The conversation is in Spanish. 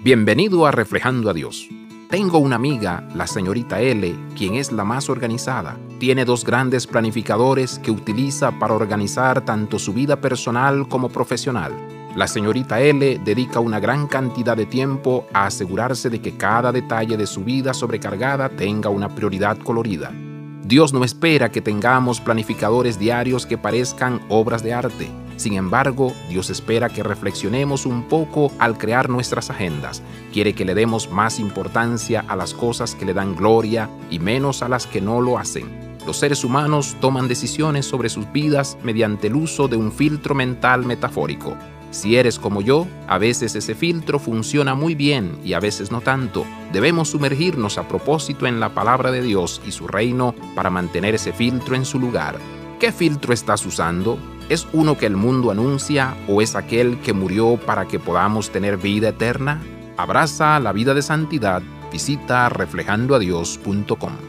Bienvenido a Reflejando a Dios. Tengo una amiga, la señorita L, quien es la más organizada. Tiene dos grandes planificadores que utiliza para organizar tanto su vida personal como profesional. La señorita L dedica una gran cantidad de tiempo a asegurarse de que cada detalle de su vida sobrecargada tenga una prioridad colorida. Dios no espera que tengamos planificadores diarios que parezcan obras de arte. Sin embargo, Dios espera que reflexionemos un poco al crear nuestras agendas. Quiere que le demos más importancia a las cosas que le dan gloria y menos a las que no lo hacen. Los seres humanos toman decisiones sobre sus vidas mediante el uso de un filtro mental metafórico. Si eres como yo, a veces ese filtro funciona muy bien y a veces no tanto. Debemos sumergirnos a propósito en la palabra de Dios y su reino para mantener ese filtro en su lugar. ¿Qué filtro estás usando? ¿Es uno que el mundo anuncia o es aquel que murió para que podamos tener vida eterna? Abraza la vida de santidad. Visita reflejandoadios.com.